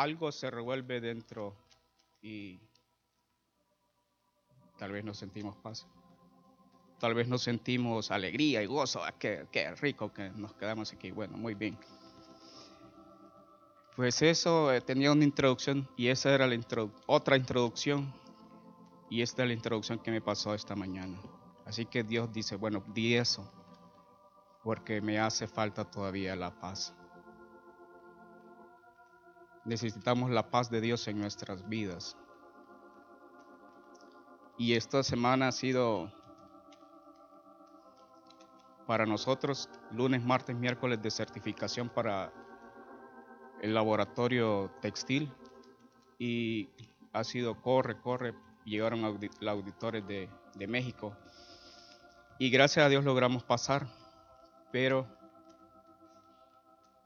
algo se revuelve dentro y tal vez nos sentimos paz. Tal vez nos sentimos alegría y gozo. Ah, qué, qué rico que nos quedamos aquí. Bueno, muy bien. Pues eso eh, tenía una introducción y esa era la otra introducción y esta es la introducción que me pasó esta mañana. Así que Dios dice, bueno, di eso porque me hace falta todavía la paz. Necesitamos la paz de Dios en nuestras vidas. Y esta semana ha sido para nosotros lunes, martes, miércoles de certificación para el laboratorio textil y ha sido corre, corre, llegaron los auditores de, de México y gracias a Dios logramos pasar, pero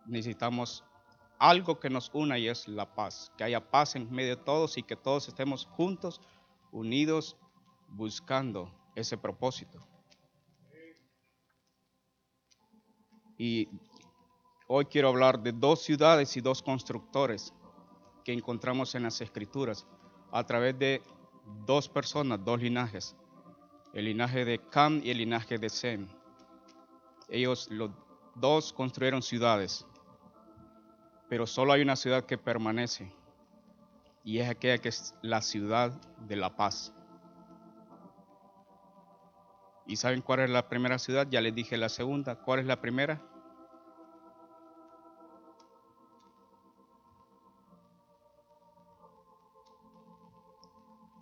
necesitamos algo que nos una y es la paz, que haya paz en medio de todos y que todos estemos juntos, unidos, buscando ese propósito. Y hoy quiero hablar de dos ciudades y dos constructores que encontramos en las escrituras a través de dos personas, dos linajes, el linaje de Cam y el linaje de Sem. Ellos los dos construyeron ciudades, pero solo hay una ciudad que permanece y es aquella que es la ciudad de la paz. ¿Y saben cuál es la primera ciudad? Ya les dije la segunda. ¿Cuál es la primera?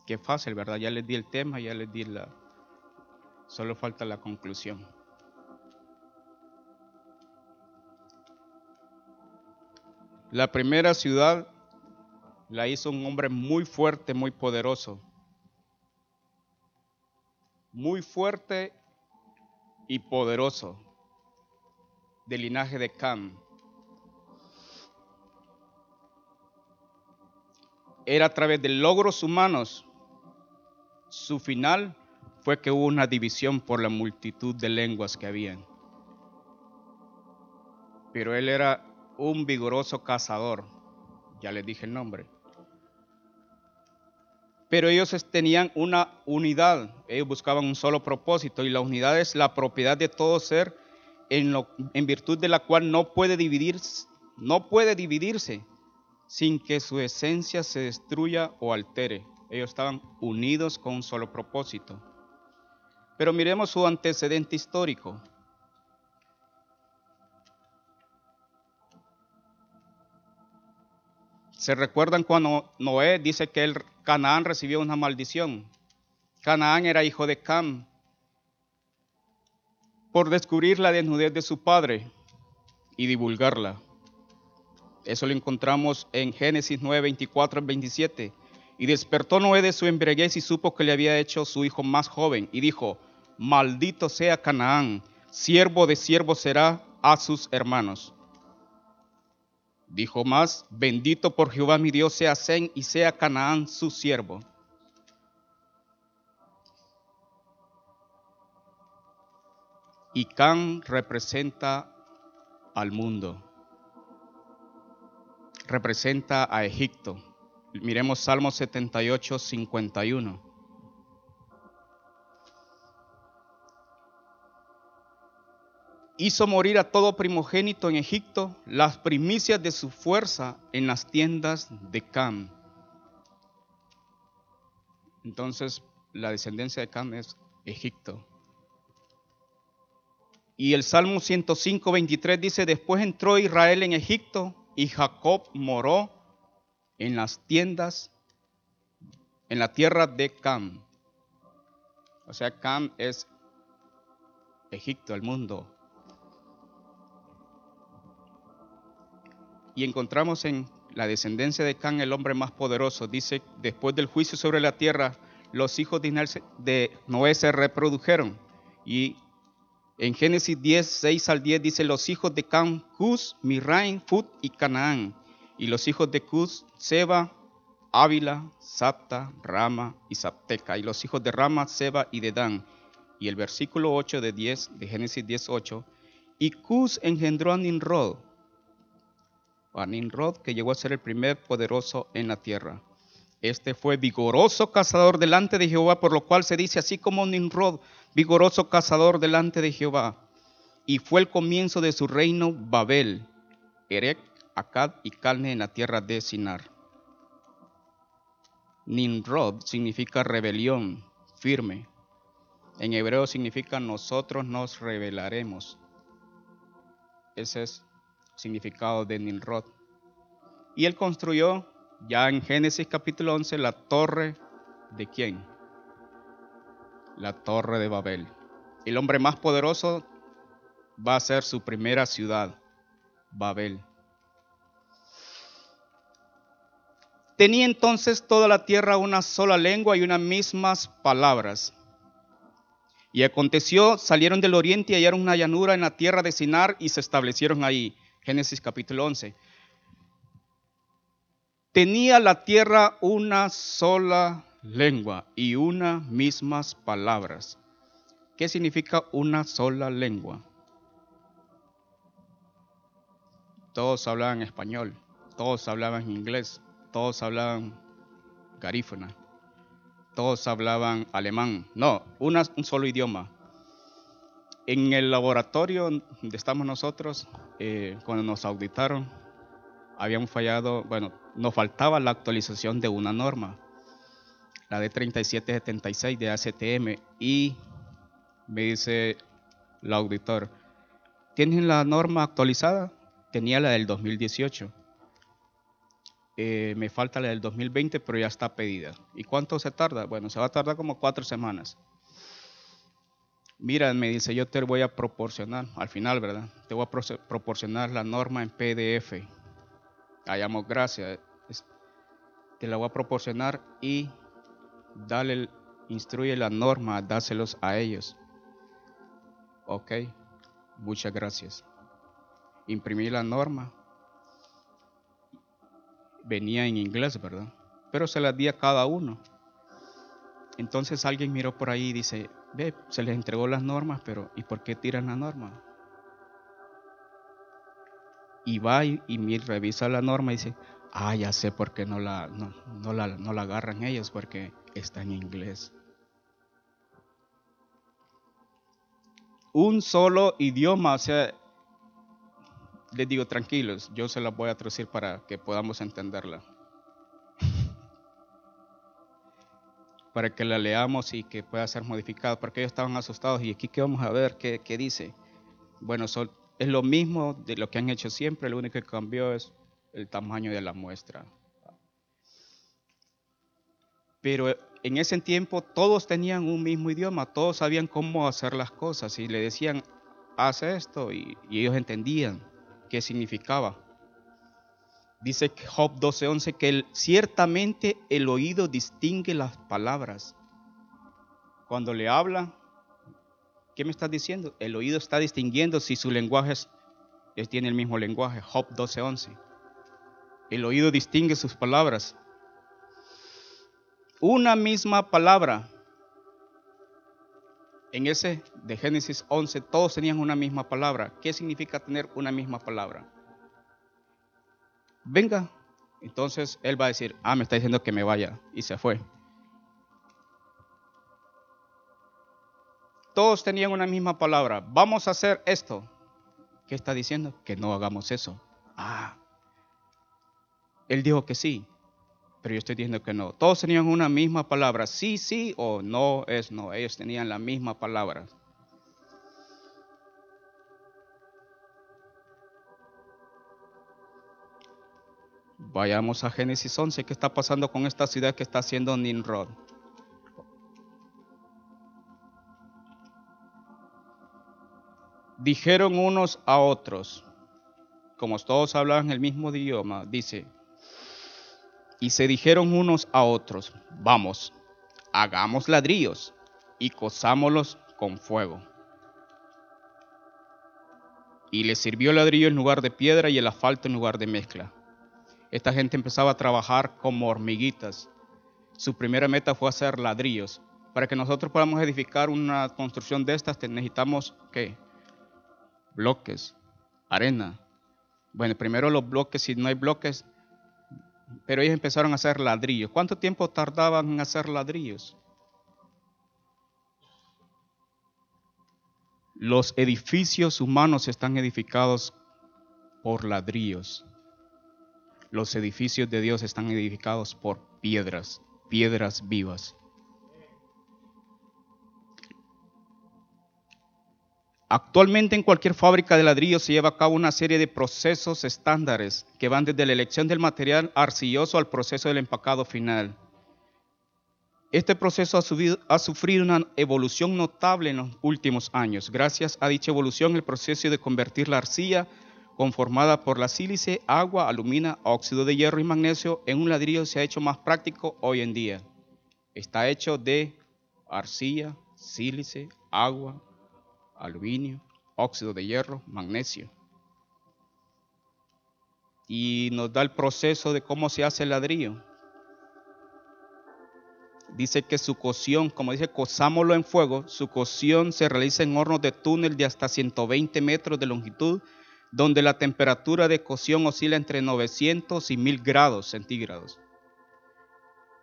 Qué fácil, ¿verdad? Ya les di el tema, ya les di la... Solo falta la conclusión. La primera ciudad la hizo un hombre muy fuerte, muy poderoso. Muy fuerte y poderoso, del linaje de Cam. Era a través de logros humanos. Su final fue que hubo una división por la multitud de lenguas que habían. Pero él era un vigoroso cazador, ya les dije el nombre. Pero ellos tenían una unidad, ellos buscaban un solo propósito y la unidad es la propiedad de todo ser en, virtud de la cual no puede dividirse, no puede dividirse sin que su esencia se destruya o altere. Ellos estaban unidos con un solo propósito. Pero miremos su antecedente histórico. ¿Se recuerdan cuando Noé dice que el Canaán recibió una maldición? Canaán era hijo de Cam por descubrir la desnudez de su padre y divulgarla. Eso lo encontramos en Génesis 9, 24 27. Y despertó Noé de su embriaguez y supo que le había hecho su hijo más joven. Y dijo, maldito sea Canaán, siervo de siervo será a sus hermanos. Dijo más, bendito por Jehová mi Dios sea Zen y sea Canaán su siervo. Y Can representa al mundo, representa a Egipto. Miremos Salmo 78, 51. Hizo morir a todo primogénito en Egipto, las primicias de su fuerza en las tiendas de Cam. Entonces, la descendencia de Cam es Egipto. Y el Salmo 105, 23 dice, después entró Israel en Egipto y Jacob moró en las tiendas, en la tierra de Cam. O sea, Cam es Egipto, el mundo. Y encontramos en la descendencia de Can el hombre más poderoso. Dice, después del juicio sobre la tierra, los hijos de Noé se reprodujeron. Y en Génesis 10, 6 al 10 dice, los hijos de Can, Cus, Mirraim, Fut y Canaán. Y los hijos de Cus, Seba, Ávila, Sapta, Rama y Sapteca. Y los hijos de Rama, Seba y Dedán. Y el versículo 8 de, 10, de Génesis 10, 8. Y Cus engendró a Nimrod a Nimrod, que llegó a ser el primer poderoso en la tierra. Este fue vigoroso cazador delante de Jehová, por lo cual se dice así como Nimrod, vigoroso cazador delante de Jehová. Y fue el comienzo de su reino Babel, Erech, Akkad y Calne en la tierra de Sinar. Nimrod significa rebelión, firme. En hebreo significa nosotros nos rebelaremos. Ese es significado de Nimrod. Y él construyó, ya en Génesis capítulo 11, la torre de quién? La torre de Babel. El hombre más poderoso va a ser su primera ciudad, Babel. Tenía entonces toda la tierra una sola lengua y unas mismas palabras. Y aconteció, salieron del oriente y hallaron una llanura en la tierra de Sinar y se establecieron ahí. Génesis capítulo 11. Tenía la tierra una sola lengua y unas mismas palabras. ¿Qué significa una sola lengua? Todos hablaban español, todos hablaban inglés, todos hablaban garífuna, todos hablaban alemán. No, un solo idioma. En el laboratorio donde estamos nosotros, eh, cuando nos auditaron, habíamos fallado, bueno, nos faltaba la actualización de una norma, la de 3776 de ACTM, y me dice el auditor, ¿tienen la norma actualizada? Tenía la del 2018 eh, me falta la del 2020, pero ya está pedida. ¿Y cuánto se tarda? Bueno, se va a tardar como cuatro semanas. Mira, me dice, yo te voy a proporcionar, al final, ¿verdad? Te voy a proporcionar la norma en PDF. Hayamos gracias. Te la voy a proporcionar y dale, instruye la norma, dáselos a ellos. Ok, muchas gracias. Imprimí la norma, venía en inglés, ¿verdad? Pero se las di a cada uno. Entonces alguien miró por ahí y dice, ve, se les entregó las normas, pero ¿y por qué tiran la norma? Y va y, y revisa la norma y dice, ah, ya sé por qué no la, no, la, no la agarran ellos, porque está en inglés. Un solo idioma, o sea, les digo, tranquilos, yo se las voy a traducir para que podamos entenderla. Para que la leamos y que pueda ser modificada, porque ellos estaban asustados. ¿Y aquí qué vamos a ver? ¿Qué, dice? Bueno, es lo mismo de lo que han hecho siempre, lo único que cambió es el tamaño de la muestra. Pero en ese tiempo todos tenían un mismo idioma, todos sabían cómo hacer las cosas y le decían, haz esto, y ellos entendían qué significaba. Dice Job 12:11 que ciertamente el oído distingue las palabras. Cuando le habla, ¿qué me estás diciendo? El oído está distinguiendo si su lenguaje es, tiene el mismo lenguaje. Job 12:11. El oído distingue sus palabras. Una misma palabra en ese de Génesis 11 todos tenían una misma palabra. ¿Qué significa tener una misma palabra? Venga. Entonces él va a decir, ah, me está diciendo que me vaya. Y se fue. Todos tenían una misma palabra. Vamos a hacer esto. ¿Qué está diciendo? Que no hagamos eso. Ah. Él dijo que sí pero yo estoy diciendo que no. Todos tenían una misma palabra, sí, sí o no es no. Ellos tenían la misma palabra. Vayamos a Génesis 11. ¿Qué está pasando con esta ciudad que está haciendo Nimrod? Dijeron unos a otros, como todos hablaban el mismo idioma, dice, y se dijeron unos a otros, vamos, hagamos ladrillos y cosámoslos con fuego. Y les sirvió el ladrillo en lugar de piedra y el asfalto en lugar de mezcla. Esta gente empezaba a trabajar como hormiguitas. Su primera meta fue hacer ladrillos. Para que nosotros podamos edificar una construcción de estas necesitamos ¿qué? Bloques, arena, Bueno, primero los bloques, si no hay bloques, pero ellos empezaron a hacer ladrillos. ¿Cuánto tiempo tardaban en hacer ladrillos? Los edificios humanos están edificados por ladrillos. Los edificios de Dios están edificados por piedras, piedras vivas. Actualmente en cualquier fábrica de ladrillos se lleva a cabo una serie de procesos estándares que van desde la elección del material arcilloso al proceso del empacado final. Este proceso ha, sufrido una evolución notable en los últimos años. Gracias a dicha evolución, el proceso de convertir la arcilla conformada por la sílice, agua, alumina, óxido de hierro y magnesio en un ladrillo se ha hecho más práctico hoy en día. Está hecho de arcilla, sílice, agua, aluminio, óxido de hierro, magnesio. Y nos da el proceso de cómo se hace el ladrillo. Dice que su cocción, como dice, cosámoslo en fuego, su cocción se realiza en hornos de túnel de hasta 120 metros de longitud, donde la temperatura de cocción oscila entre 900 y 1000 grados centígrados.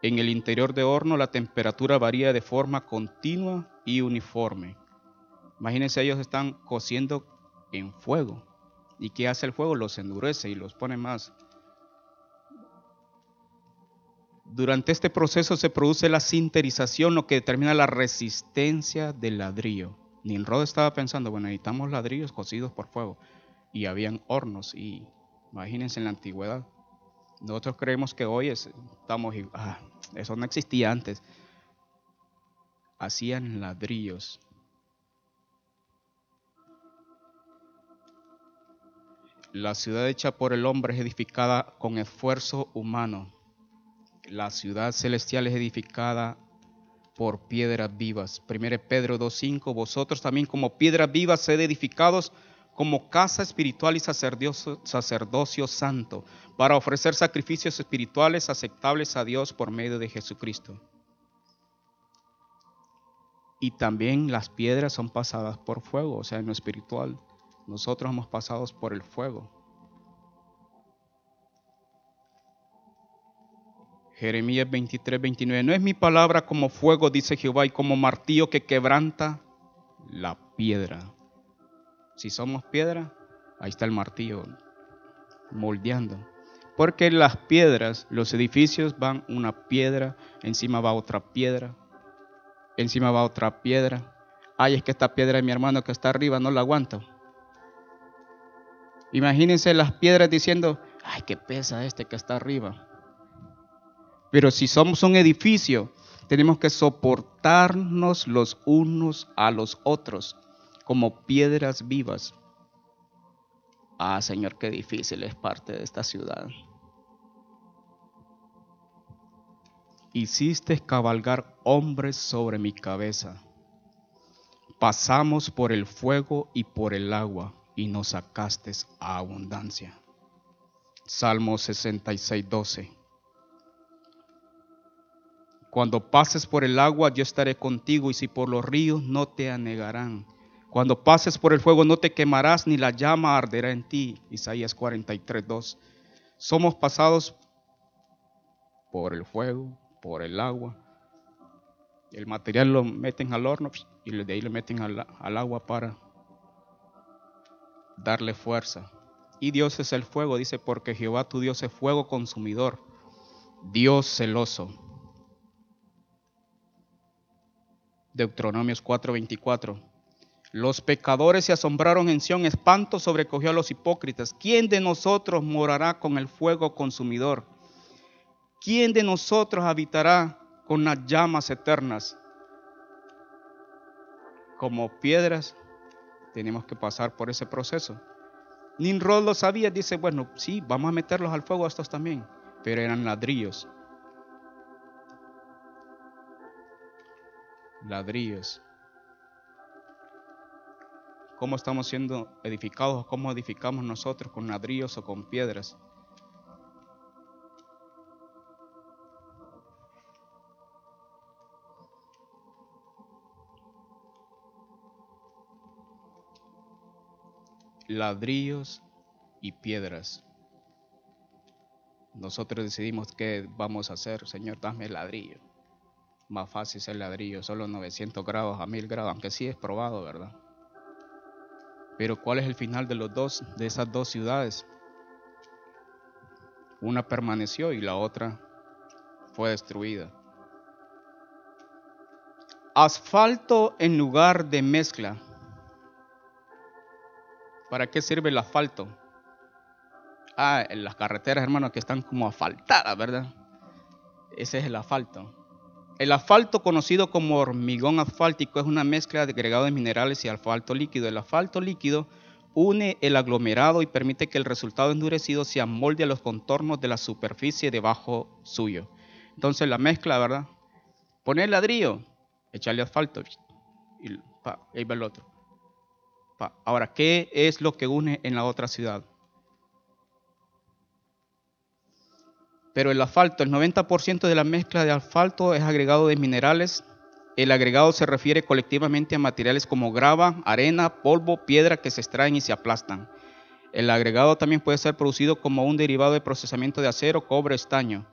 En el interior de horno la temperatura varía de forma continua y uniforme. Imagínense, ellos están cociendo en fuego. ¿Y qué hace el fuego? Los endurece y los pone más. Durante este proceso se produce la sinterización, lo que determina la resistencia del ladrillo. Nimrod estaba pensando, bueno, necesitamos ladrillos cocidos por fuego. Y habían hornos, y imagínense en la antigüedad. Nosotros creemos que hoy estamos, ah, eso no existía antes. Hacían ladrillos La ciudad hecha por el hombre es edificada con esfuerzo humano. La ciudad celestial es edificada por piedras vivas. 1 Pedro 2.5, vosotros también como piedras vivas sed edificados como casa espiritual y sacerdocio, santo, para ofrecer sacrificios espirituales aceptables a Dios por medio de Jesucristo. Y también las piedras son pasadas por fuego, o sea, en lo espiritual. Nosotros hemos pasado por el fuego. Jeremías 23, 29. No es mi palabra como fuego, dice Jehová, y como martillo que quebranta la piedra. Si somos piedra, ahí está el martillo moldeando. Porque las piedras, los edificios van una piedra, encima va otra piedra, encima va otra piedra. Ay, es que esta piedra de mi hermano que está arriba no la aguanto. Imagínense las piedras diciendo, ay, qué pesa este que está arriba. Pero si somos un edificio, tenemos que soportarnos los unos a los otros como piedras vivas. Ah, Señor, qué difícil es parte de esta ciudad. Hiciste cabalgar hombres sobre mi cabeza. Pasamos por el fuego y por el agua y nos sacaste a abundancia. Salmo 66, 12. Cuando pases por el agua, yo estaré contigo, y si por los ríos, no te anegarán. Cuando pases por el fuego, no te quemarás, ni la llama arderá en ti. Isaías 43, 2. Somos pasados por el fuego, por el agua. El material lo meten al horno y de ahí lo meten al, agua para darle fuerza. Y Dios es el fuego, dice, porque Jehová tu Dios es fuego consumidor, Dios celoso. Deuteronomios 4:24. Los pecadores se asombraron en Sión, espanto sobrecogió a los hipócritas. ¿Quién de nosotros morará con el fuego consumidor? ¿Quién de nosotros habitará con las llamas eternas? Como piedras tenemos que pasar por ese proceso. Nimrod lo sabía, dice, bueno, sí, vamos a meterlos al fuego a estos también, pero eran ladrillos. Ladrillos. ¿Cómo estamos siendo edificados? ¿Cómo edificamos nosotros con ladrillos o con piedras? ladrillos y piedras. Nosotros decidimos qué vamos a hacer. Señor, dame el ladrillo. Más fácil es el ladrillo, solo 900 grados a 1000 grados, aunque sí es probado, ¿verdad? Pero ¿cuál es el final de los dos, de esas dos ciudades? Una permaneció y la otra fue destruida. Asfalto en lugar de mezcla. ¿Para qué sirve el asfalto? Ah, en las carreteras, hermanos, que están como asfaltadas, ¿verdad? Ese es el asfalto. El asfalto, conocido como hormigón asfáltico, es una mezcla de agregado de minerales y asfalto líquido. El asfalto líquido une el aglomerado y permite que el resultado endurecido se amolde a los contornos de la superficie debajo suyo. Entonces la mezcla, ¿verdad? Poner ladrillo, echarle asfalto y ahí va el otro. Ahora, ¿qué es lo que une en la otra ciudad? Pero el asfalto, el 90% de la mezcla de asfalto es agregado de minerales. El agregado se refiere colectivamente a materiales como grava, arena, polvo, piedra que se extraen y se aplastan. El agregado también puede ser producido como un derivado de procesamiento de acero, cobre, estaño.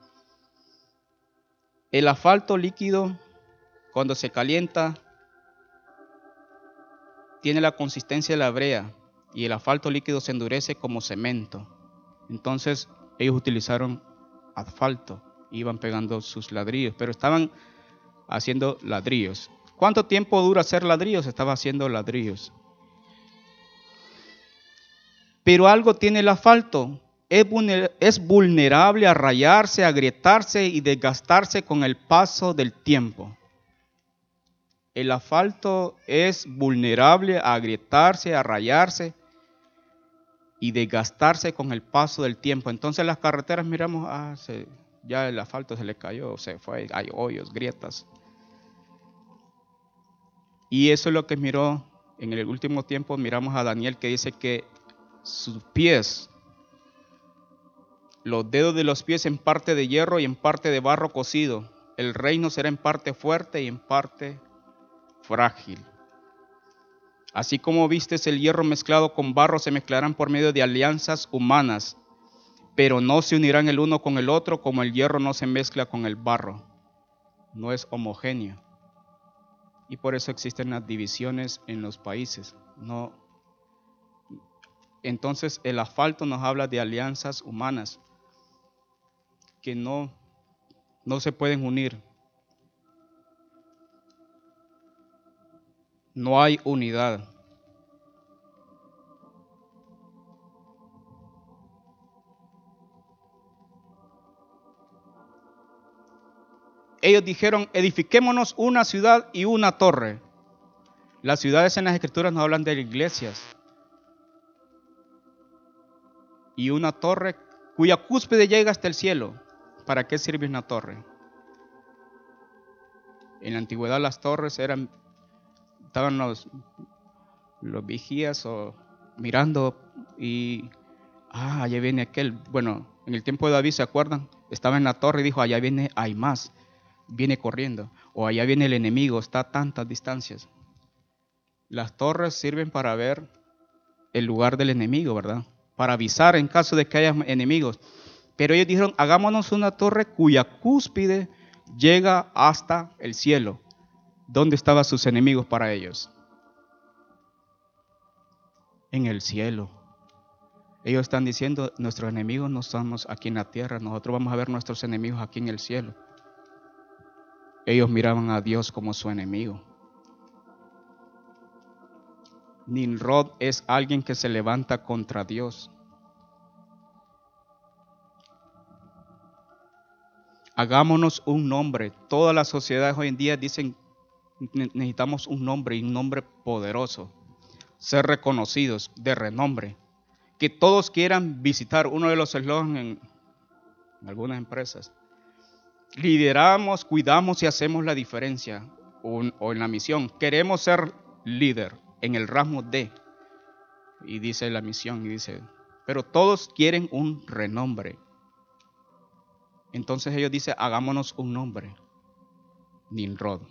El asfalto líquido, cuando se calienta, tiene la consistencia de la brea y el asfalto líquido se endurece como cemento. Entonces ellos utilizaron asfalto, iban pegando sus ladrillos, pero estaban haciendo ladrillos. ¿Cuánto tiempo dura hacer ladrillos? Estaba haciendo ladrillos. Pero algo tiene el asfalto. Es vulnerable a rayarse, a agrietarse y desgastarse con el paso del tiempo el asfalto es vulnerable a agrietarse, a rayarse y desgastarse con el paso del tiempo. Entonces las carreteras miramos, ah, ya el asfalto se le cayó, se fue, hay hoyos, grietas. Y eso es lo que miró en el último tiempo, miramos a Daniel que dice que sus pies, los dedos de los pies en parte de hierro y en parte de barro cocido, el reino será en parte fuerte y en parte frágil. Así como vistes el hierro mezclado con barro, se mezclarán por medio de alianzas humanas, pero no se unirán el uno con el otro como el hierro no se mezcla con el barro. No es homogéneo. Y por eso existen las divisiones en los países. No. Entonces el asfalto nos habla de alianzas humanas que no, no se pueden unir. No hay unidad. Ellos dijeron, edifiquémonos una ciudad y una torre. Las ciudades en las escrituras nos hablan de iglesias. Y una torre cuya cúspide llega hasta el cielo. ¿Para qué sirve una torre? En la antigüedad las torres eran estaban los, vigías o mirando y, ah, allá viene aquel. Bueno, en el tiempo de David, ¿se acuerdan? Estaba en la torre y dijo, allá viene, hay más, viene corriendo. O allá viene el enemigo, está a tantas distancias. Las torres sirven para ver el lugar del enemigo, ¿verdad? Para avisar en caso de que haya enemigos. Pero ellos dijeron, hagámonos una torre cuya cúspide llega hasta el cielo. ¿Dónde estaban sus enemigos para ellos? En el cielo. Ellos están diciendo, nuestros enemigos no estamos aquí en la tierra, nosotros vamos a ver nuestros enemigos aquí en el cielo. Ellos miraban a Dios como su enemigo. Ninrod es alguien que se levanta contra Dios. Hagámonos un nombre. Todas las sociedades hoy en día dicen necesitamos un nombre y un nombre poderoso. Ser reconocidos, de renombre. Que todos quieran visitar uno de los eslogans en, algunas empresas. Lideramos, cuidamos y hacemos la diferencia. O, o en la misión. Queremos ser líder en el ramo de. Y dice la misión y dice, pero todos quieren un renombre. Entonces ellos dicen, hagámonos un nombre. Ninrod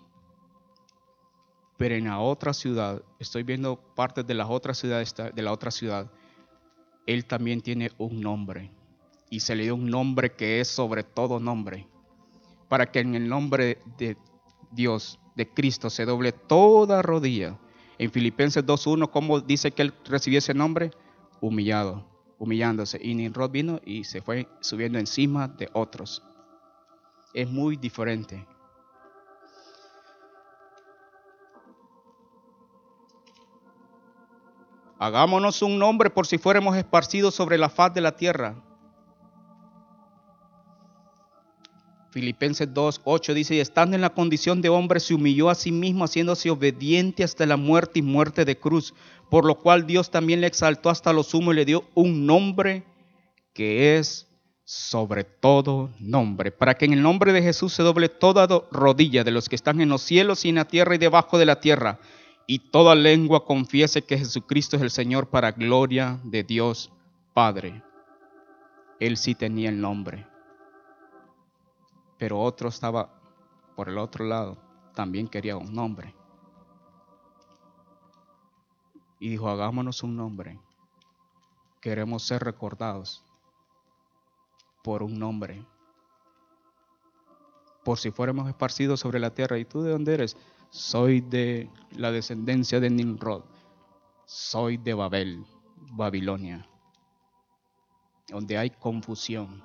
pero en la otra ciudad, estoy viendo partes de las otras ciudades de la otra ciudad, Él también tiene un nombre. Y se le dio un nombre que es sobre todo nombre. Para que en el nombre de Dios, de Cristo, se doble toda rodilla. En Filipenses 2.1, ¿cómo dice que él recibió ese nombre? Humillado, humillándose. Y Nimrod vino y se fue subiendo encima de otros. Es muy diferente. Hagámonos un nombre por si fuéramos esparcidos sobre la faz de la tierra. Filipenses 2, 8 dice, y estando en la condición de hombre, se humilló a sí mismo, haciéndose obediente hasta la muerte y muerte de cruz, por lo cual Dios también le exaltó hasta lo sumo y le dio un nombre que es sobre todo nombre, para que en el nombre de Jesús se doble toda rodilla de los que están en los cielos y en la tierra y debajo de la tierra, y toda lengua confiese que Jesucristo es el Señor para gloria de Dios Padre. Él sí tenía el nombre pero otro estaba por el otro lado, también quería un nombre. Y dijo, hagámonos un nombre. Queremos ser recordados por un nombre. Por si fuéramos esparcidos sobre la tierra. ¿Y tú de dónde eres? Soy de la descendencia de Nimrod. Soy de Babel, Babilonia, donde hay confusión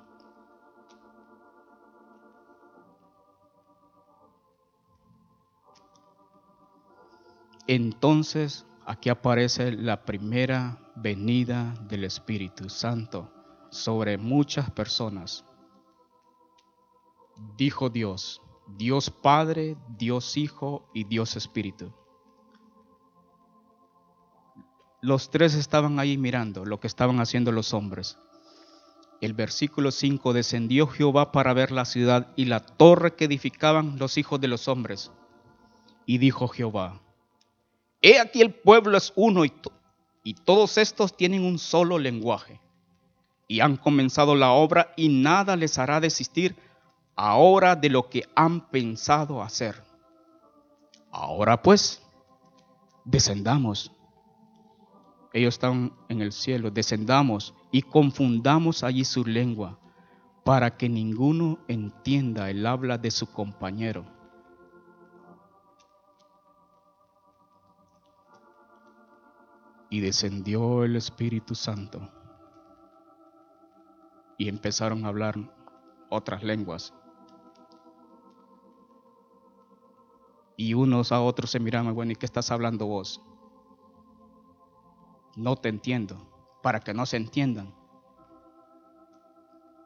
entonces aquí aparece la primera venida del Espíritu Santo sobre muchas personas. Dijo Dios, Dios Padre, Dios Hijo y Dios Espíritu. Los tres estaban ahí mirando lo que estaban haciendo los hombres. El versículo 5, descendió Jehová para ver la ciudad y la torre que edificaban los hijos de los hombres. Y dijo Jehová, He aquí el pueblo es uno y, y todos estos tienen un solo lenguaje. Y han comenzado la obra y nada les hará desistir ahora de lo que han pensado hacer. Ahora pues, descendamos. Ellos están en el cielo, descendamos y confundamos allí su lengua para que ninguno entienda el habla de su compañero y descendió el Espíritu Santo y empezaron a hablar otras lenguas. Y unos a otros se miraban, bueno, ¿y qué estás hablando vos? No te entiendo, para que no se entiendan.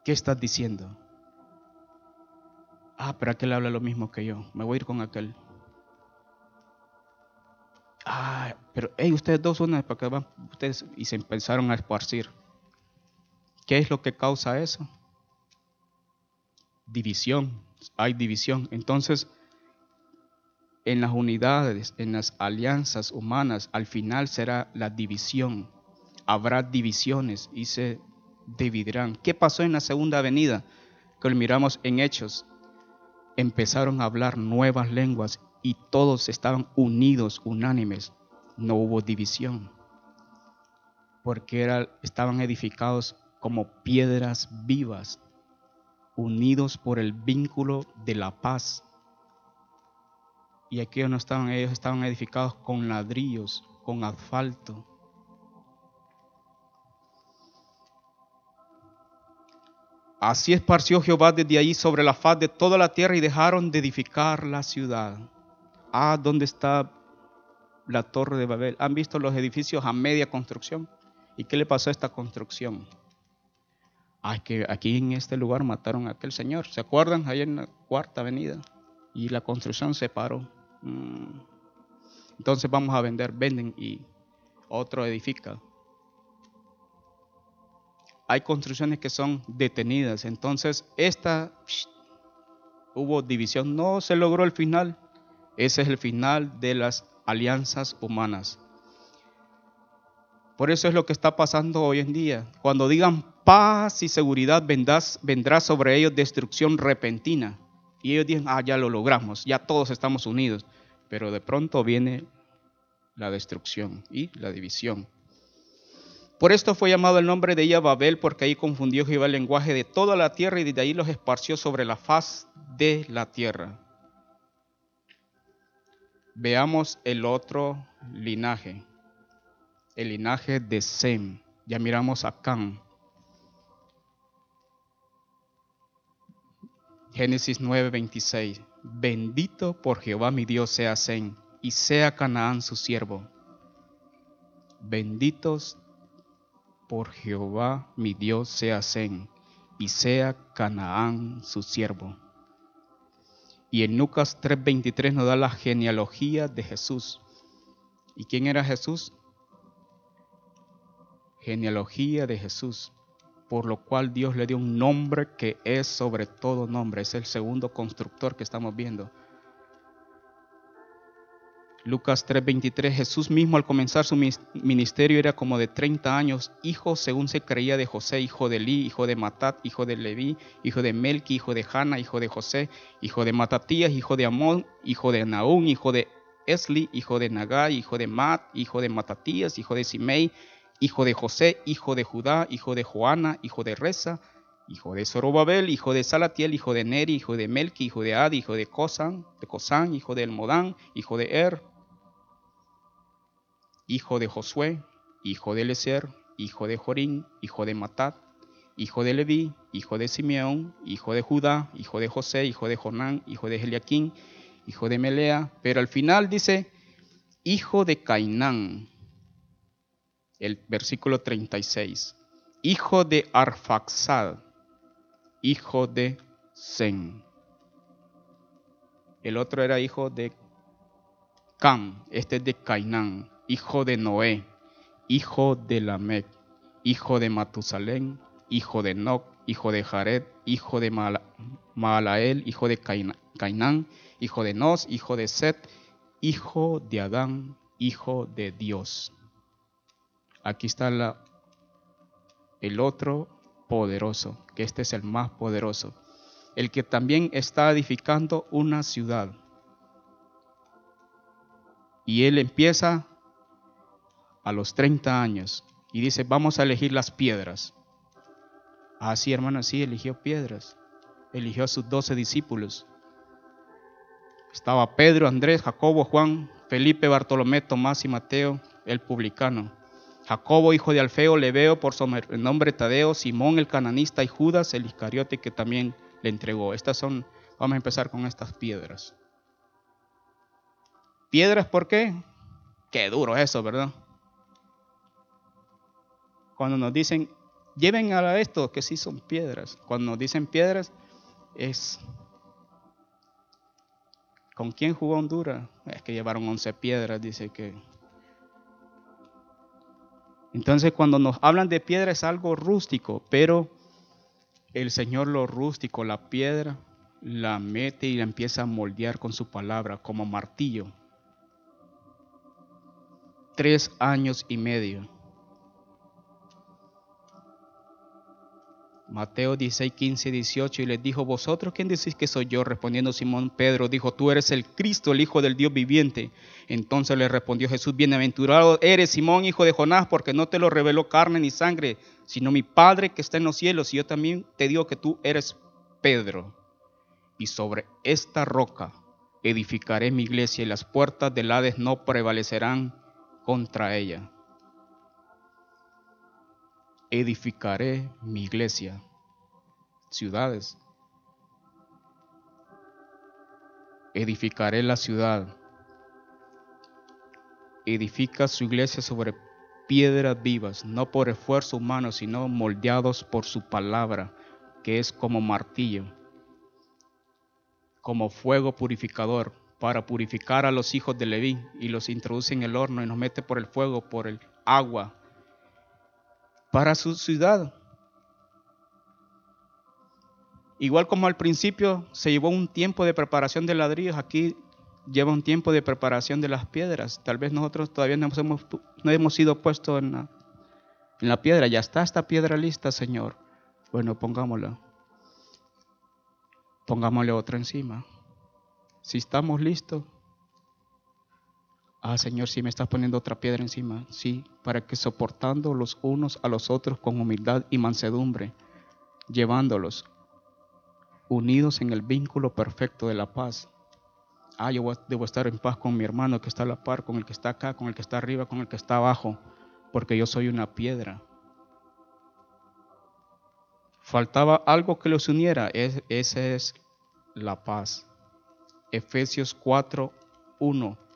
¿Qué estás diciendo? Ah, pero aquel habla lo mismo que yo, me voy a ir con aquel. Ah, pero hey, ustedes dos una para que van ustedes y se empezaron a esparcir. ¿Qué es lo que causa eso? División. Hay división. Entonces, en las unidades, en las alianzas humanas, al final será la división. Habrá divisiones y se dividirán. ¿Qué pasó en la segunda venida? Que lo miramos en Hechos. Empezaron a hablar nuevas lenguas y todos estaban unidos, unánimes. No hubo división, porque estaban edificados como piedras vivas, unidos por el vínculo de la paz. Y aquí no estaban, ellos estaban edificados con ladrillos, con asfalto. Así esparció Jehová desde allí sobre la faz de toda la tierra y dejaron de edificar la ciudad. Ah, ¿dónde está la torre de Babel? ¿Han visto los edificios a media construcción? ¿Y qué le pasó a esta construcción? Ah, que aquí en este lugar mataron a aquel señor. ¿Se acuerdan? Ahí en la cuarta avenida. Y la construcción se paró. Mm. Entonces vamos a vender, venden y otro edifica. Hay construcciones que son detenidas. Entonces, esta hubo división. No se logró el final. Ese es el final de las alianzas humanas. Por eso es lo que está pasando hoy en día. Cuando digan paz y seguridad, vendrá sobre ellos destrucción repentina. Y ellos dicen, ah, ya lo logramos, ya todos estamos unidos. Pero de pronto viene la destrucción y la división. Por esto fue llamado el nombre de ella Babel, porque ahí confundió Jehová el lenguaje de toda la tierra y desde ahí los esparció sobre la faz de la tierra. Veamos el otro linaje, el linaje de Sem. Ya miramos a Cam. Génesis 9:26. Bendito por Jehová mi Dios sea Sem y sea Canaán su siervo. Benditos por Jehová mi Dios sea Sem y sea Canaán su siervo. Y en Lucas 3:23 nos da la genealogía de Jesús. ¿Y quién era Jesús? Genealogía de Jesús, por lo cual Dios le dio un nombre que es sobre todo nombre. Es el segundo constructor que estamos viendo. Lucas 3:23, Jesús mismo al comenzar su ministerio era como de 30 años, hijo según se creía de José, hijo de Li, hijo de Matat, hijo de Leví, hijo de Melki, hijo de Hanna, hijo de José, hijo de Matatías, hijo de Amón, hijo de Naún, hijo de Esli, hijo de Nagai, hijo de Mat, hijo de Matatías, hijo de Simei, hijo de José, hijo de Judá, hijo de Joana, hijo de Reza, hijo de Zorobabel, hijo de Salatiel, hijo de Neri, hijo de Melki, hijo de Adi, hijo de Cosan, de Cosán, hijo de Elmodán, hijo de Er, hijo de Josué, hijo de Leser, hijo de Jorín, hijo de Matat, hijo de Leví, hijo de Simeón, hijo de Judá, hijo de José, hijo de Jonán, hijo de Eliaquín, hijo de Melea, pero al final dice, hijo de Cainán, el versículo 36, hijo de Arfaxad, hijo de Zen. El otro era hijo de Cam, este es de Cainán hijo de Noé, hijo de Lamec, hijo de Matusalén, hijo de Noc, hijo de Jared, hijo de Maalael, hijo de Cainán, hijo de Nos, hijo de Set, hijo de Adán, hijo de Dios. Aquí está el otro poderoso, que este es el más poderoso, el que también está edificando una ciudad. Y él empieza a los 30 años y dice, vamos a elegir las piedras. Ah, sí, hermano, sí, eligió piedras. Eligió a sus doce discípulos. Estaba Pedro, Andrés, Jacobo, Juan, Felipe, Bartolomé, Tomás y Mateo, el publicano. Jacobo, hijo de Alfeo, Leveo, por su nombre Tadeo, Simón el cananista y Judas el Iscariote que también le entregó. Estas son, vamos a empezar con estas piedras. ¿Piedras por qué? Qué duro eso, ¿verdad? Cuando nos dicen, lleven a esto, que sí son piedras. Cuando nos dicen piedras, es... ¿Con quién jugó Honduras? Es que llevaron 11 piedras, dice que... Entonces cuando nos hablan de piedra es algo rústico, pero el Señor lo rústico, la piedra, la mete y la empieza a moldear con su palabra como martillo. Tres años y medio. Mateo 16, 15, 18, y les dijo, ¿vosotros quién decís que soy yo? Respondiendo Simón Pedro, dijo, tú eres el Cristo, el Hijo del Dios viviente. Entonces le respondió Jesús, bienaventurado eres Simón, hijo de Jonás, porque no te lo reveló carne ni sangre, sino mi Padre que está en los cielos. Y yo también te digo que tú eres Pedro. Y sobre esta roca edificaré mi iglesia, y las puertas del Hades no prevalecerán contra ella edificaré mi iglesia, ciudades. Edificaré la ciudad. Edifica su iglesia sobre piedras vivas, no por esfuerzo humano, sino moldeados por su palabra, que es como martillo, como fuego purificador, para purificar a los hijos de Leví, y los introduce en el horno y nos mete por el fuego, por el agua, para su ciudad. Igual como al principio se llevó un tiempo de preparación de ladrillos, aquí lleva un tiempo de preparación de las piedras. Tal vez nosotros todavía no hemos, no hemos sido puestos en la, en la piedra. Ya está esta piedra lista, Señor. Bueno, pongámosla. Pongámosle otra encima. Si estamos listos, Ah, Señor, si me estás poniendo otra piedra encima, sí, para que soportando los unos a los otros con humildad y mansedumbre, llevándolos unidos en el vínculo perfecto de la paz. Ah, yo debo estar en paz con mi hermano que está a la par, con el que está acá, con el que está arriba, con el que está abajo, porque yo soy una piedra. Faltaba algo que los uniera, es, esa es la paz. Efesios 4, 1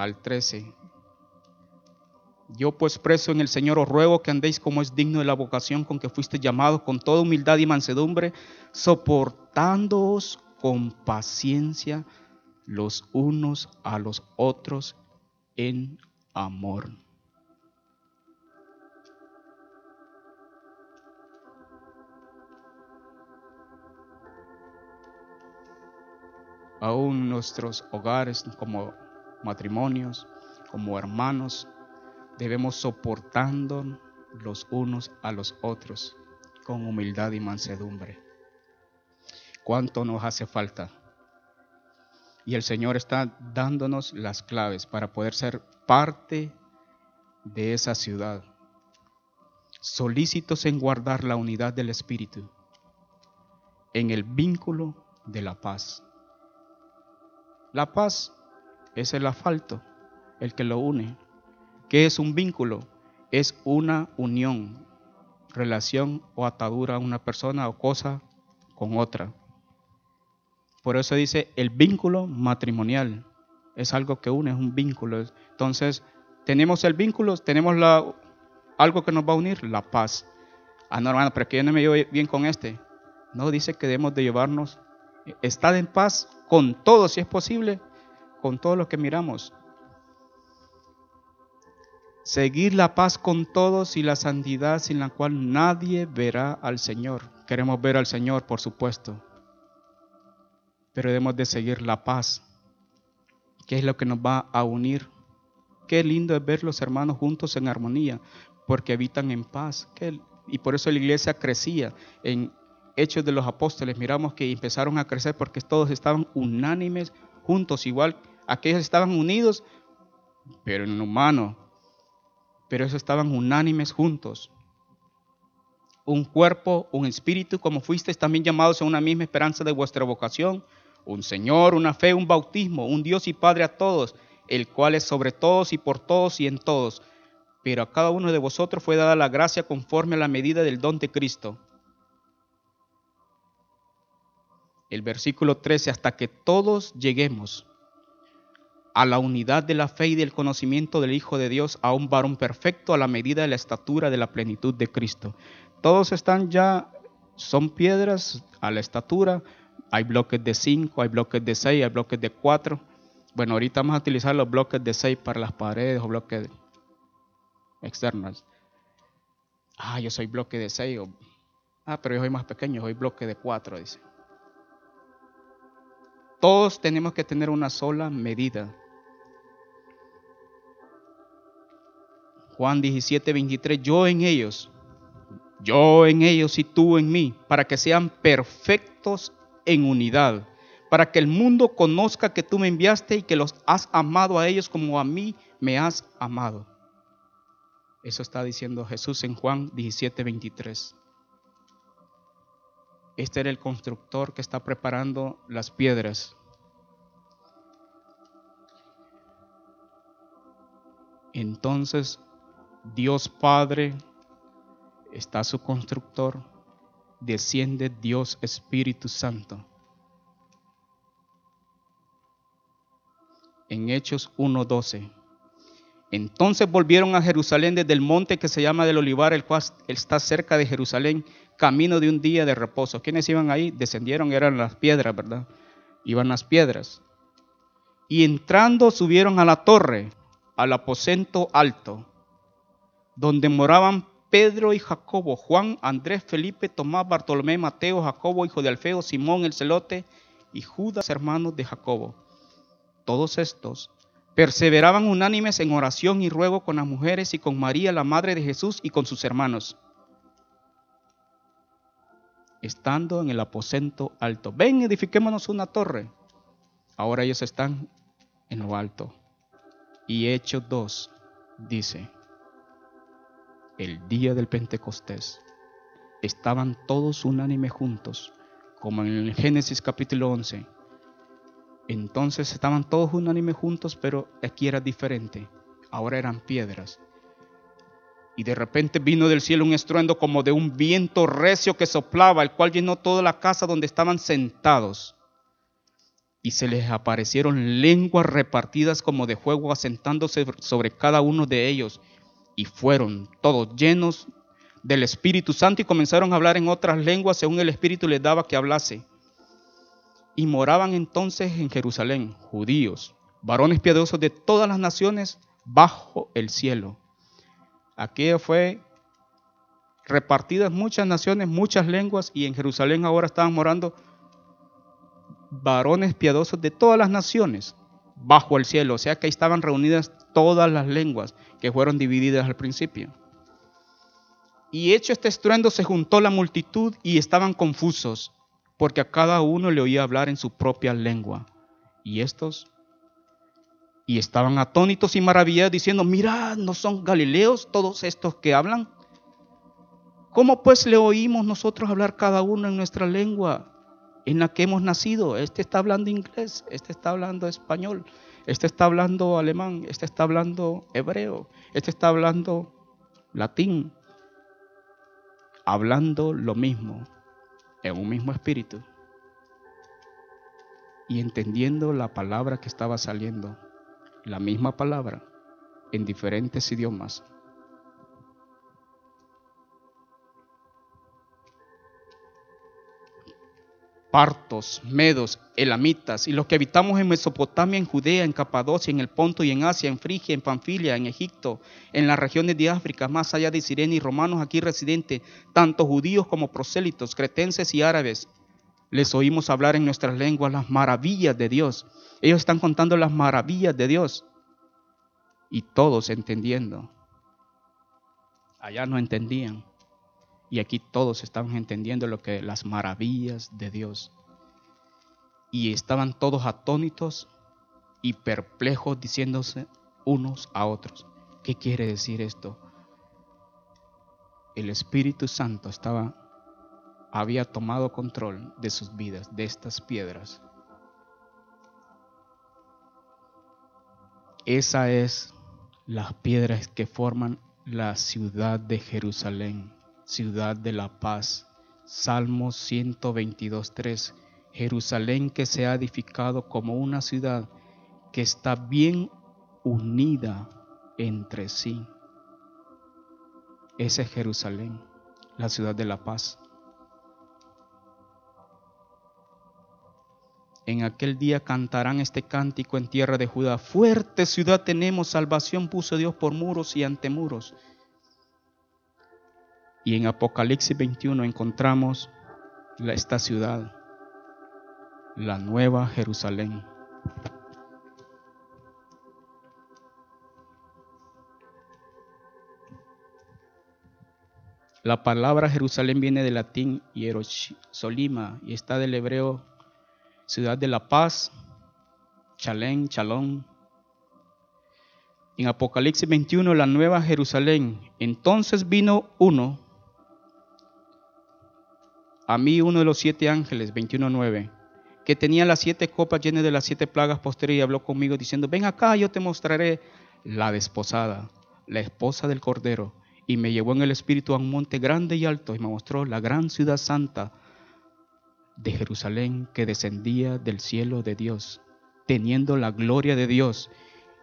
al 13. Yo pues preso en el Señor os ruego que andéis como es digno de la vocación con que fuiste llamados, con toda humildad y mansedumbre, soportándoos con paciencia los unos a los otros en amor. Aún nuestros hogares como matrimonios, como hermanos, debemos soportando los unos a los otros con humildad y mansedumbre. ¿Cuánto nos hace falta? Y el Señor está dándonos las claves para poder ser parte de esa ciudad, solícitos en guardar la unidad del Espíritu, en el vínculo de la paz. La paz es el asfalto, el que lo une. ¿Qué es un vínculo? Es una unión, relación o atadura a una persona o cosa con otra. Por eso dice el vínculo matrimonial. Es algo que une, es un vínculo. Entonces, tenemos el vínculo, tenemos la, algo que nos va a unir, la paz. Ah, no, hermano, pero que yo no me llevo bien con este. No, dice que debemos de llevarnos, estar en paz con todo, si es posible, con todo lo que miramos. Seguir la paz con todos y la santidad sin la cual nadie verá al Señor. Queremos ver al Señor, por supuesto, pero debemos de seguir la paz, que es lo que nos va a unir. Qué lindo es ver los hermanos juntos en armonía, porque habitan en paz. Y por eso la iglesia crecía. En Hechos de los Apóstoles miramos que empezaron a crecer porque todos estaban unánimes juntos, igual aquellos estaban unidos, pero en humano, pero ellos estaban unánimes juntos. Un cuerpo, un espíritu, como fuisteis también llamados a una misma esperanza de vuestra vocación, un Señor, una fe, un bautismo, un Dios y Padre a todos, el cual es sobre todos y por todos y en todos. Pero a cada uno de vosotros fue dada la gracia conforme a la medida del don de Cristo. El versículo 13, hasta que todos lleguemos a la unidad de la fe y del conocimiento del Hijo de Dios, a un varón perfecto a la medida de la estatura de la plenitud de Cristo. Todos están ya, son piedras a la estatura, hay bloques de 5, hay bloques de 6, hay bloques de 4. Bueno, ahorita vamos a utilizar los bloques de 6 para las paredes o bloques externos. Ah, yo soy bloque de 6. Ah, pero yo soy más pequeño, soy bloque de 4, dice. Todos tenemos que tener una sola medida. Juan 17, 23, yo en ellos, yo en ellos y tú en mí, para que sean perfectos en unidad, para que el mundo conozca que tú me enviaste y que los has amado a ellos como a mí me has amado. Eso está diciendo Jesús en Juan 17, 23. Este era el constructor que está preparando las piedras. Entonces Dios Padre está su constructor, desciende Dios Espíritu Santo. En Hechos 1:12. Entonces volvieron a Jerusalén desde el monte que se llama del Olivar, el cual está cerca de Jerusalén, camino de un día de reposo. ¿Quiénes iban ahí? Descendieron, eran las piedras, ¿verdad? Iban las piedras. Y entrando subieron a la torre, al aposento alto, donde moraban Pedro y Jacobo, Juan, Andrés, Felipe, Tomás, Bartolomé, Mateo, Jacobo, hijo de Alfeo, Simón el celote y Judas, hermanos de Jacobo. Todos estos perseveraban unánimes en oración y ruego con las mujeres y con María, la madre de Jesús, y con sus hermanos. Estando en el aposento alto. Ven, edifiquémonos una torre. Ahora ellos están en lo alto. Y Hechos 2 dice, el día del Pentecostés, estaban todos unánimes juntos, como en Génesis capítulo 11. Entonces estaban todos unánimes juntos, pero aquí era diferente. Ahora eran piedras. Y de repente vino del cielo un estruendo como de un viento recio que soplaba, el cual llenó toda la casa donde estaban sentados. Y se les aparecieron lenguas repartidas como de fuego asentándose sobre cada uno de ellos. Y fueron todos llenos del Espíritu Santo y comenzaron a hablar en otras lenguas según el Espíritu les daba que hablase. Y moraban entonces en Jerusalén judíos, varones piadosos de todas las naciones bajo el cielo. Aquí fue repartidas muchas naciones, muchas lenguas, y en Jerusalén ahora estaban morando varones piadosos de todas las naciones bajo el cielo. O sea que ahí estaban reunidas todas las lenguas que fueron divididas al principio. Y hecho este estruendo se juntó la multitud y estaban confusos, porque a cada uno le oía hablar en su propia lengua. Y estos y estaban atónitos y maravillados diciendo, mirad, ¿no son galileos todos estos que hablan? ¿Cómo pues le oímos nosotros hablar cada uno en nuestra lengua en la que hemos nacido? Este está hablando inglés, este está hablando español, este está hablando alemán, este está hablando hebreo, este está hablando latín, hablando lo mismo, en un mismo espíritu y entendiendo la palabra que estaba saliendo la misma palabra en diferentes idiomas. Partos, medos, elamitas y los que habitamos en Mesopotamia, en Judea, en Capadocia, en el Ponto y en Asia, en Frigia, en Panfilia, en Egipto, en las regiones de África, más allá de Sirene y romanos aquí residentes, tanto judíos como prosélitos, cretenses y árabes, les oímos hablar en nuestras lenguas las maravillas de Dios ellos están contando las maravillas de Dios y todos entendiendo. Allá no entendían y aquí todos estaban entendiendo lo que las maravillas de Dios. Y estaban todos atónitos y perplejos diciéndose unos a otros, ¿qué quiere decir esto? El Espíritu Santo estaba había tomado control de sus vidas, de estas piedras Esa es las piedras que forman la ciudad de Jerusalén, ciudad de la paz. Salmo 122.3. Jerusalén que se ha edificado como una ciudad que está bien unida entre sí. Ese es Jerusalén, la ciudad de la paz. En aquel día cantarán este cántico en tierra de Judá. Fuerte ciudad tenemos, salvación puso Dios por muros y antemuros. Y en Apocalipsis 21 encontramos esta ciudad, la nueva Jerusalén. La palabra Jerusalén viene del latín Hierosolima y está del hebreo ciudad de la paz, Chalén, Chalón. En Apocalipsis 21, la nueva Jerusalén. Entonces vino uno, a mí uno de los siete ángeles, 21.9, que tenía las siete copas llenas de las siete plagas posteriores y habló conmigo diciendo, ven acá, yo te mostraré la desposada, la esposa del Cordero. Y me llevó en el espíritu a un monte grande y alto y me mostró la gran ciudad santa de Jerusalén que descendía del cielo de Dios, teniendo la gloria de Dios,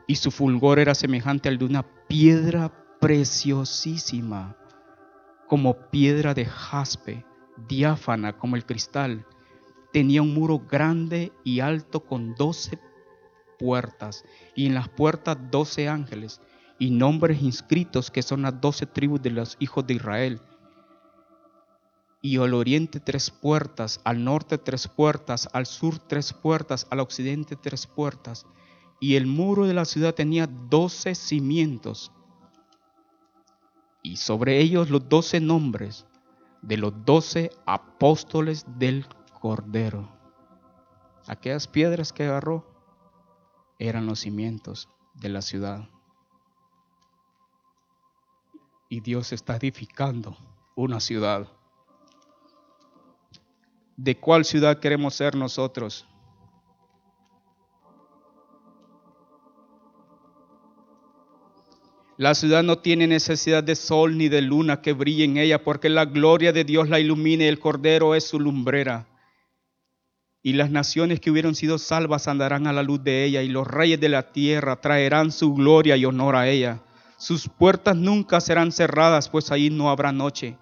y su fulgor era semejante al de una piedra preciosísima, como piedra de jaspe, diáfana como el cristal. Tenía un muro grande y alto con doce puertas, y en las puertas doce ángeles, y nombres inscritos que son las doce tribus de los hijos de Israel y al oriente tres puertas, al norte tres puertas, al sur tres puertas, al occidente tres puertas. Y el muro de la ciudad tenía doce cimientos. Y sobre ellos los doce nombres de los doce apóstoles del Cordero. Aquellas piedras que agarró eran los cimientos de la ciudad. Y Dios está edificando una ciudad. ¿De cuál ciudad queremos ser nosotros? La ciudad no tiene necesidad de sol ni de luna que brille en ella, porque la gloria de Dios la ilumina y el Cordero es su lumbrera. Y las naciones que hubieron sido salvas andarán a la luz de ella, y los reyes de la tierra traerán su gloria y honor a ella. Sus puertas nunca serán cerradas, pues ahí no habrá noche.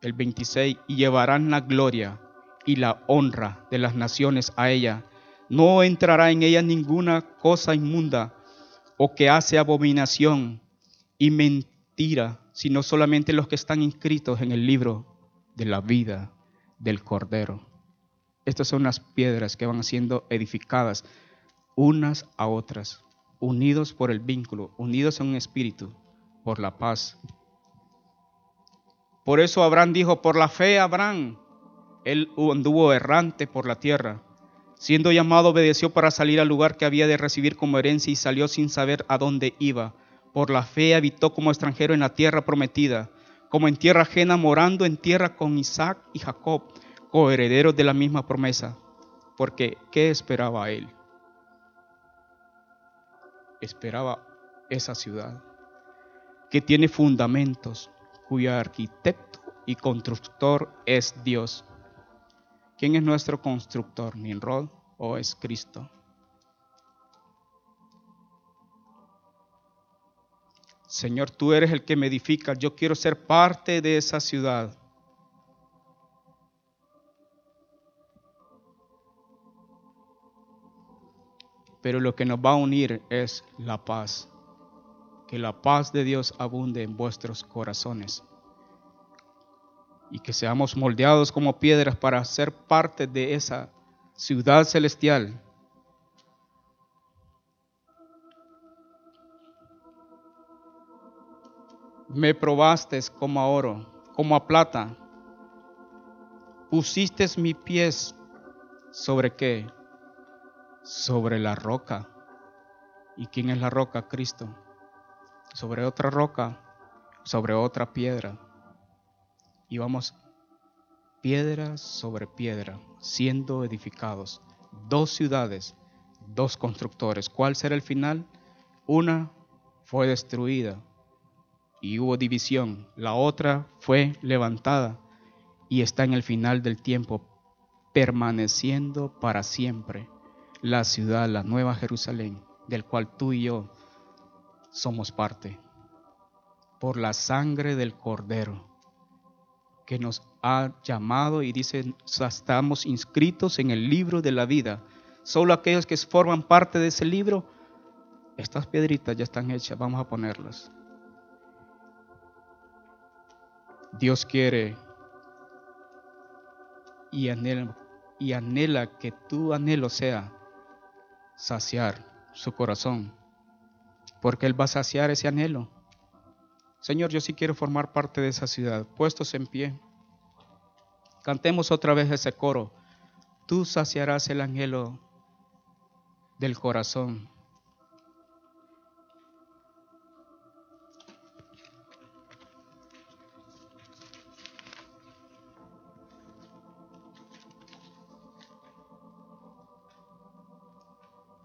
El 26, y llevarán la gloria y la honra de las naciones a ella. No entrará en ella ninguna cosa inmunda o que hace abominación y mentira, sino solamente los que están inscritos en el libro de la vida del Cordero. Estas son las piedras que van siendo edificadas unas a otras, unidos por el vínculo, unidos en un espíritu, por la paz. Por eso Abraham dijo, por la fe Abraham, él anduvo errante por la tierra Siendo llamado, obedeció para salir al lugar que había de recibir como herencia y salió sin saber a dónde iba. Por la fe habitó como extranjero en la tierra prometida, como en tierra ajena, morando en tierra con Isaac y Jacob, coherederos de la misma promesa. Porque, ¿qué esperaba él? Esperaba esa ciudad que tiene fundamentos, cuyo arquitecto y constructor es Dios ¿Quién es nuestro constructor? ¿Ninrod o es Cristo? Señor, tú eres el que me edifica. Yo quiero ser parte de esa ciudad. Pero lo que nos va a unir es la paz. Que la paz de Dios abunde en vuestros corazones y que seamos moldeados como piedras para ser parte de esa ciudad celestial. Me probaste como a oro, como a plata. Pusiste mis pies sobre qué? Sobre la roca. ¿Y quién es la roca? Cristo. Sobre otra roca, sobre otra piedra y vamos piedra sobre piedra siendo edificados. Dos ciudades, dos constructores. ¿Cuál será el final? Una fue destruida y hubo división. La otra fue levantada y está en el final del tiempo, permaneciendo para siempre la ciudad, la nueva Jerusalén, del cual tú y yo somos parte, por la sangre del Cordero que nos ha llamado y dice, estamos inscritos en el libro de la vida. Solo aquellos que forman parte de ese libro, estas piedritas ya están hechas, vamos a ponerlas. Dios quiere y anhela, y anhela que tu anhelo sea saciar su corazón, porque Él va a saciar ese anhelo. Señor, yo sí quiero formar parte de esa ciudad. Puestos en pie. Cantemos otra vez ese coro. Tú saciarás el anhelo del corazón.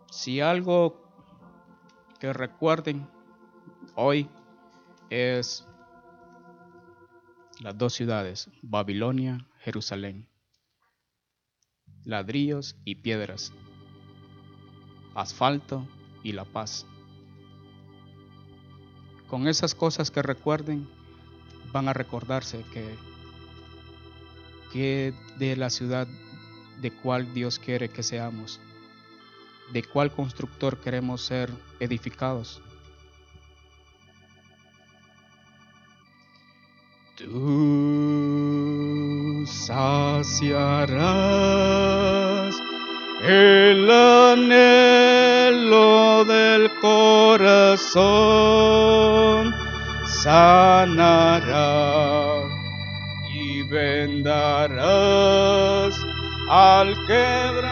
Si algo que recuerden hoy es las dos ciudades, Babilonia, Jerusalén. Ladrillos y piedras, asfalto y la paz. Con esas cosas que recuerden, van a recordarse que, que de la ciudad de cuál Dios quiere que seamos, de cuál constructor queremos ser edificados. Tú saciarás el anhelo del corazón, sanarás y vendarás al quebrantar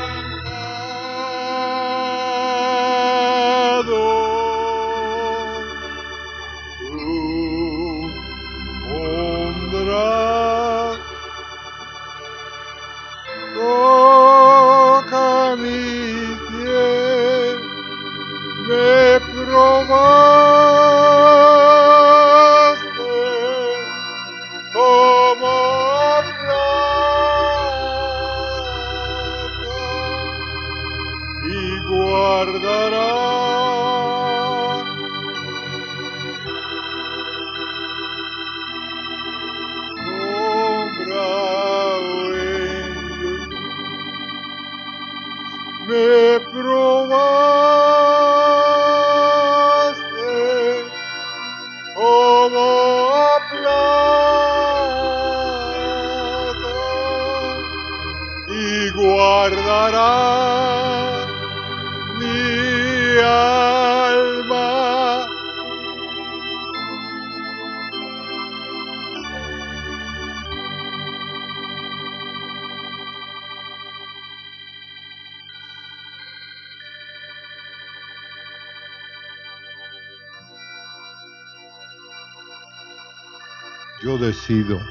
decido.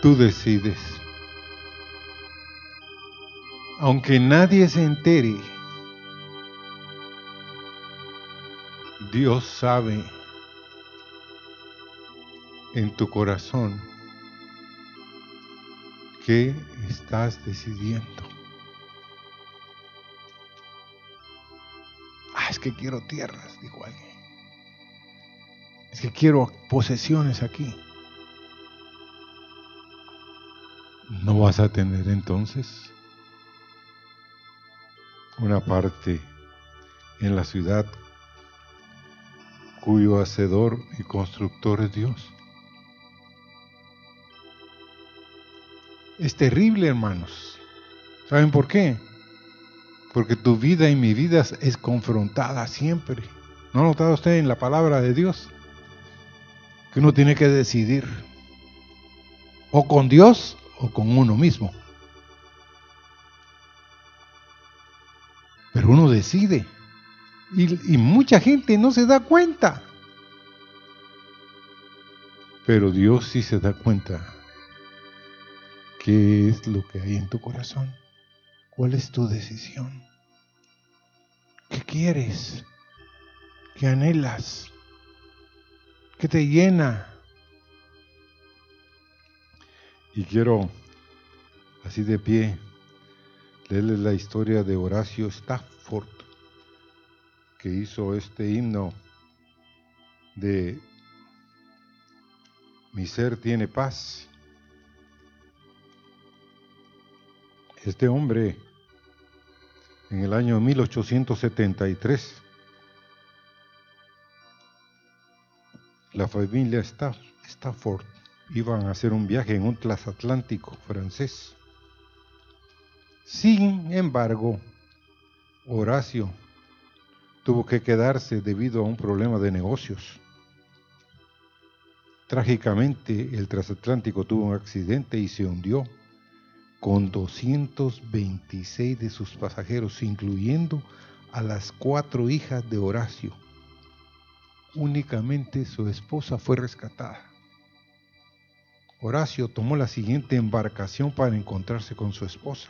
Tú decides. Aunque nadie se entere, Dios sabe en tu corazón qué estás decidiendo. Ah, es que quiero tierras, dijo alguien. Es que quiero posesiones aquí. No vas a tener entonces una parte en la ciudad cuyo hacedor y constructor es Dios. Es terrible, hermanos. ¿Saben por qué? Porque tu vida y mi vida es confrontada siempre. ¿No ha notado usted en la palabra de Dios? Uno tiene que decidir o con Dios o con uno mismo. Pero uno decide. Y, mucha gente no se da cuenta. Pero Dios sí se da cuenta. ¿Qué es lo que hay en tu corazón? ¿Cuál es tu decisión? ¿Qué quieres? ¿Qué anhelas? ¿Qué te llena? Y quiero, así de pie, leerles la historia de Horacio Stafford, que hizo este himno de Mi ser tiene paz. Este hombre, en el año 1873, la familia Stafford iban a hacer un viaje en un transatlántico francés. Sin embargo, Horacio tuvo que quedarse debido a un problema de negocios. Trágicamente, el transatlántico tuvo un accidente y se hundió con 226 de sus pasajeros, incluyendo a las cuatro hijas de Horacio. Únicamente su esposa fue rescatada. Horacio tomó la siguiente embarcación para encontrarse con su esposa.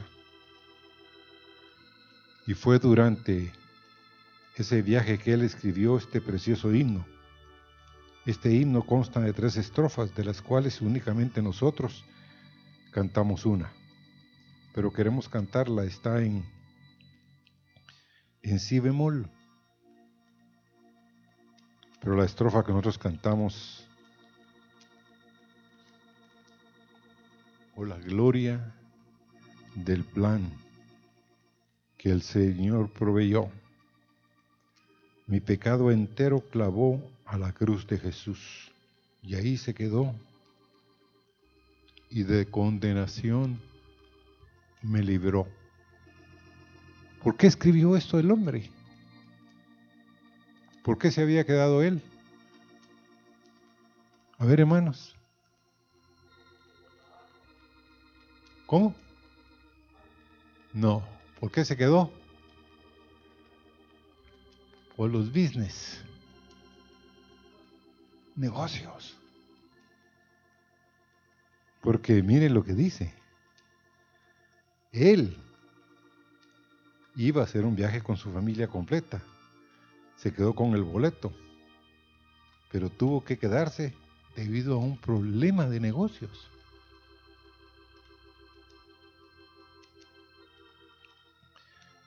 Y fue durante ese viaje que él escribió este precioso himno. Este himno consta de tres estrofas, de las cuales únicamente nosotros cantamos una. Pero queremos cantarla, está en, en si bemol. Pero la estrofa que nosotros cantamos o la gloria del plan que el Señor proveyó. Mi pecado entero clavó a la cruz de Jesús y ahí se quedó. Y de condenación me libró. ¿Por qué escribió esto el hombre? ¿Por qué se había quedado él? A ver, hermanos. ¿Cómo? No. ¿Por qué se quedó? Por los business. Negocios. Porque miren lo que dice. Él iba a hacer un viaje con su familia completa. Se quedó con el boleto. Pero tuvo que quedarse debido a un problema de negocios.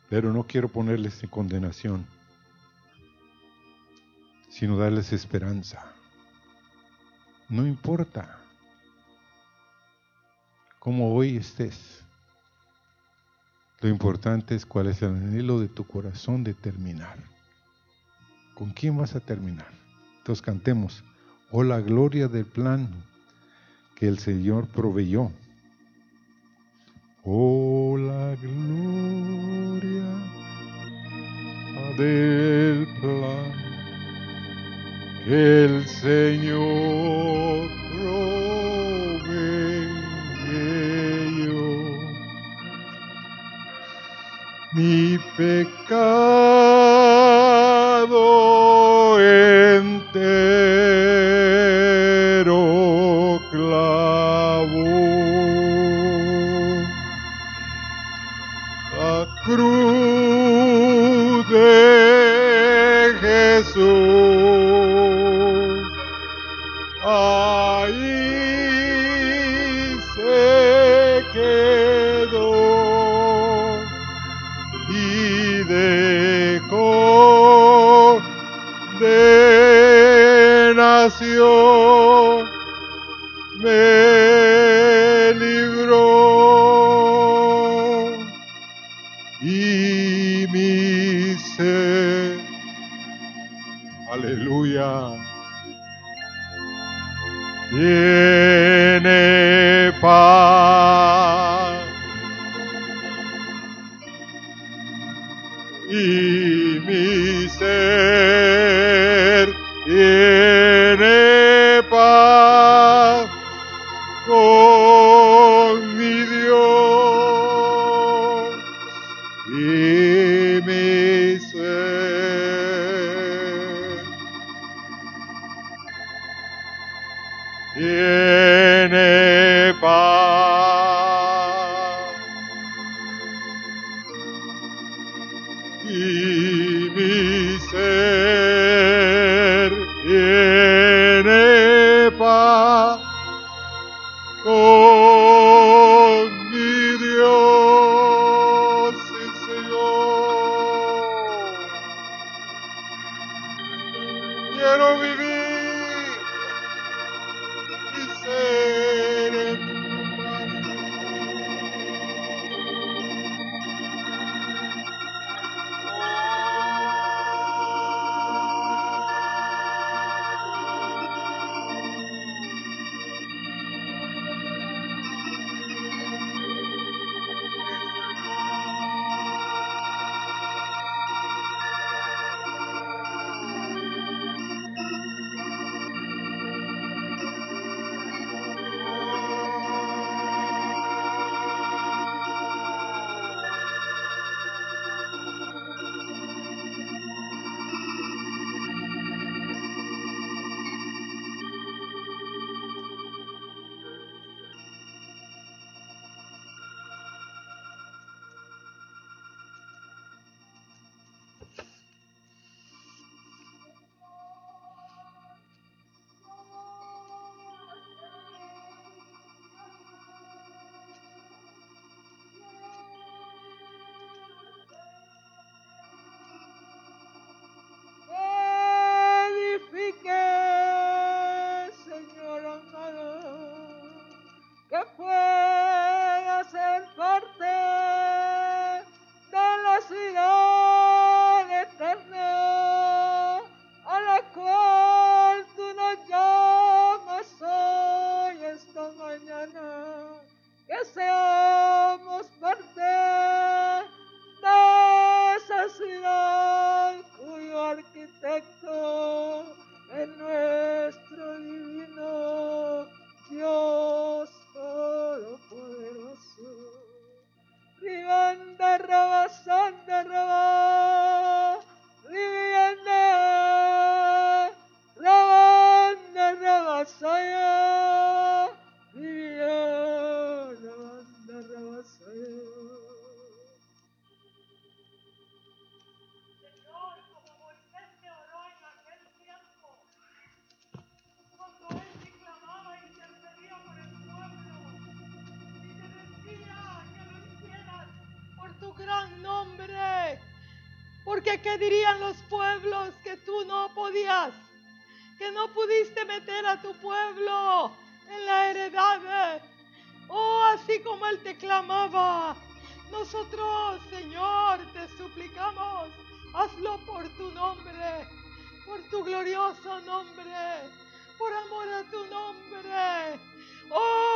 Pero no quiero ponerles en condenación, sino darles esperanza. No importa cómo hoy estés. Lo importante es cuál es el anhelo de tu corazón de terminar. ¿Con quién vas a terminar? Entonces cantemos, oh la gloria del plan que el Señor proveyó Oh, la gloria del plan que el Señor proveyó. Mi pecado entero condenación Quiero vivir no pudiste meter a tu pueblo en la heredad. Oh, así como él te clamaba, nosotros, Señor, te suplicamos, hazlo por tu nombre, por tu glorioso nombre, por amor a tu nombre. Oh,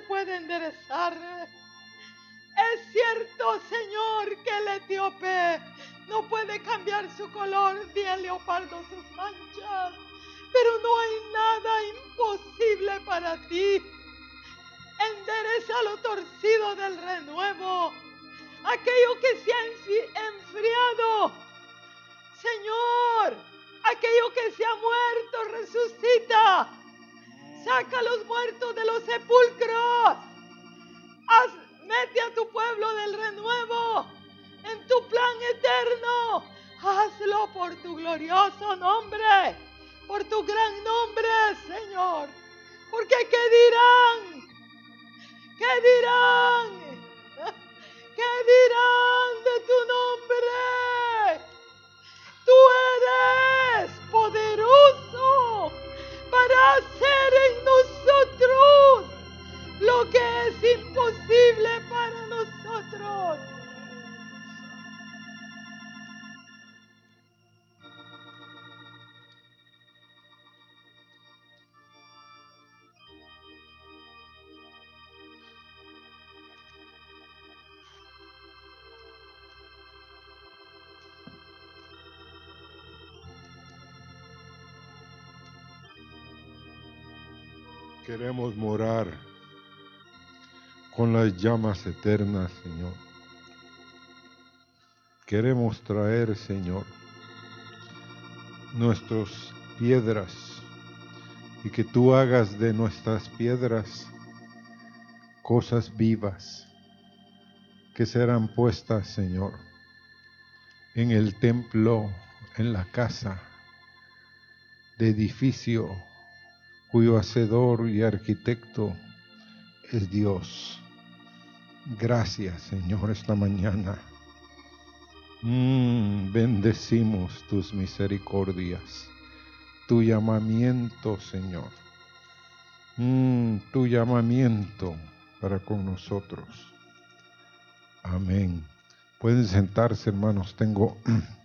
puede enderezar. Es cierto, Señor, que el etíope no puede cambiar su color ni el leopardo sus manchas. Pero no hay nada imposible para ti. Endereza lo torcido del renuevo. Aquello que se ha enfriado. Señor, aquello que se ha muerto resucita. Saca a los muertos de los sepulcros. Haz, mete a tu pueblo del renuevo en tu plan eterno. Hazlo por tu glorioso nombre, por tu gran nombre, Señor. Porque ¿qué dirán? ¿Qué dirán? ¿Qué dirán lo que es imposible para nosotros. Queremos morar con las llamas eternas, Señor. Queremos traer, Señor, nuestras piedras y que tú hagas de nuestras piedras cosas vivas que serán puestas, Señor, en el templo, en la casa de edificio cuyo hacedor y arquitecto es Dios. Gracias, Señor, esta mañana. Mm, bendecimos tus misericordias, tu llamamiento, Señor. Mm, tu llamamiento para con nosotros. Amén. Pueden sentarse, hermanos. Tengo